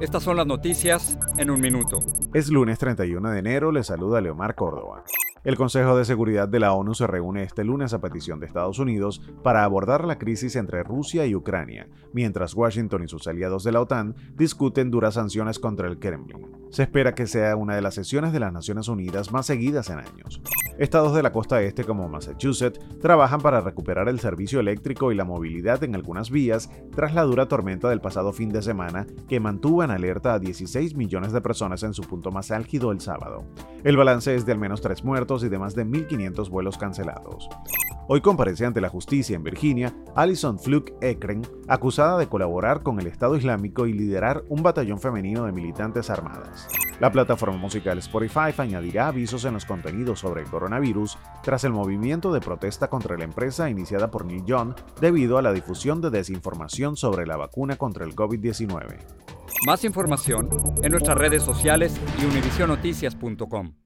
estas son las noticias en un minuto. Es lunes 31 de enero, le saluda Leomar Córdoba. El Consejo de Seguridad de la ONU se reúne este lunes a petición de Estados Unidos para abordar la crisis entre Rusia y Ucrania, mientras Washington y sus aliados de la OTAN discuten duras sanciones contra el Kremlin. Se espera que sea una de las sesiones de las Naciones Unidas más seguidas en años. Estados de la costa este como Massachusetts trabajan para recuperar el servicio eléctrico y la movilidad en algunas vías tras la dura tormenta del pasado fin de semana que mantuvo en alerta a 16 millones de personas en su punto más álgido el sábado. El balance es de al menos tres muertos y de más de 1.500 vuelos cancelados. Hoy comparece ante la justicia en Virginia Alison Fluke Ekren, acusada de colaborar con el Estado Islámico y liderar un batallón femenino de militantes armadas. La plataforma musical Spotify añadirá avisos en los contenidos sobre el coronavirus tras el movimiento de protesta contra la empresa iniciada por Neil Young debido a la difusión de desinformación sobre la vacuna contra el COVID-19. Más información en nuestras redes sociales y univisionoticias.com.